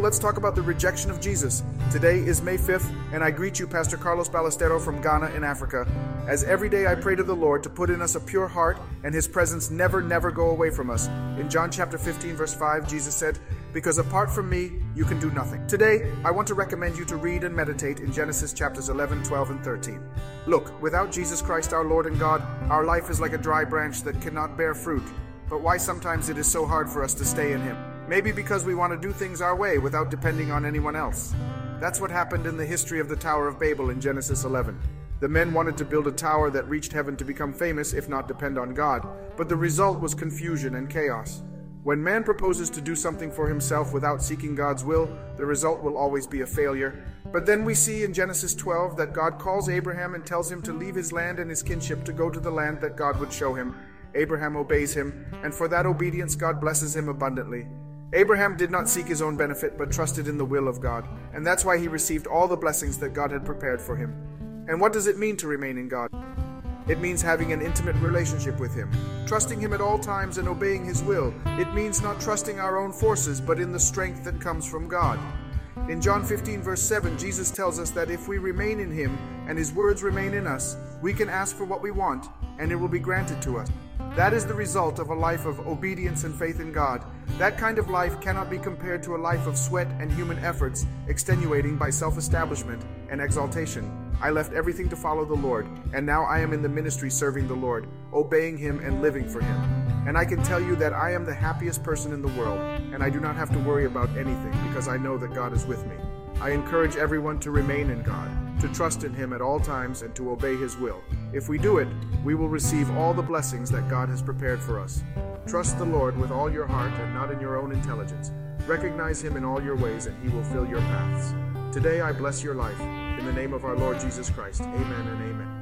Let's talk about the rejection of Jesus. Today is May 5th, and I greet you, Pastor Carlos Ballestero from Ghana in Africa. As every day I pray to the Lord to put in us a pure heart and his presence never, never go away from us. In John chapter 15, verse 5, Jesus said, Because apart from me, you can do nothing. Today, I want to recommend you to read and meditate in Genesis chapters 11, 12, and 13. Look, without Jesus Christ our Lord and God, our life is like a dry branch that cannot bear fruit. But why sometimes it is so hard for us to stay in Him? Maybe because we want to do things our way without depending on anyone else. That's what happened in the history of the Tower of Babel in Genesis 11. The men wanted to build a tower that reached heaven to become famous, if not depend on God, but the result was confusion and chaos. When man proposes to do something for himself without seeking God's will, the result will always be a failure. But then we see in Genesis 12 that God calls Abraham and tells him to leave his land and his kinship to go to the land that God would show him. Abraham obeys him, and for that obedience, God blesses him abundantly. Abraham did not seek his own benefit, but trusted in the will of God, and that's why he received all the blessings that God had prepared for him. And what does it mean to remain in God? It means having an intimate relationship with Him, trusting Him at all times and obeying His will. It means not trusting our own forces, but in the strength that comes from God. In John 15, verse 7, Jesus tells us that if we remain in Him and His words remain in us, we can ask for what we want, and it will be granted to us. That is the result of a life of obedience and faith in God. That kind of life cannot be compared to a life of sweat and human efforts, extenuating by self establishment and exaltation. I left everything to follow the Lord, and now I am in the ministry serving the Lord, obeying Him and living for Him. And I can tell you that I am the happiest person in the world, and I do not have to worry about anything because I know that God is with me. I encourage everyone to remain in God, to trust in Him at all times, and to obey His will. If we do it, we will receive all the blessings that God has prepared for us. Trust the Lord with all your heart and not in your own intelligence. Recognize Him in all your ways, and He will fill your paths. Today I bless your life. In the name of our Lord Jesus Christ. Amen and amen.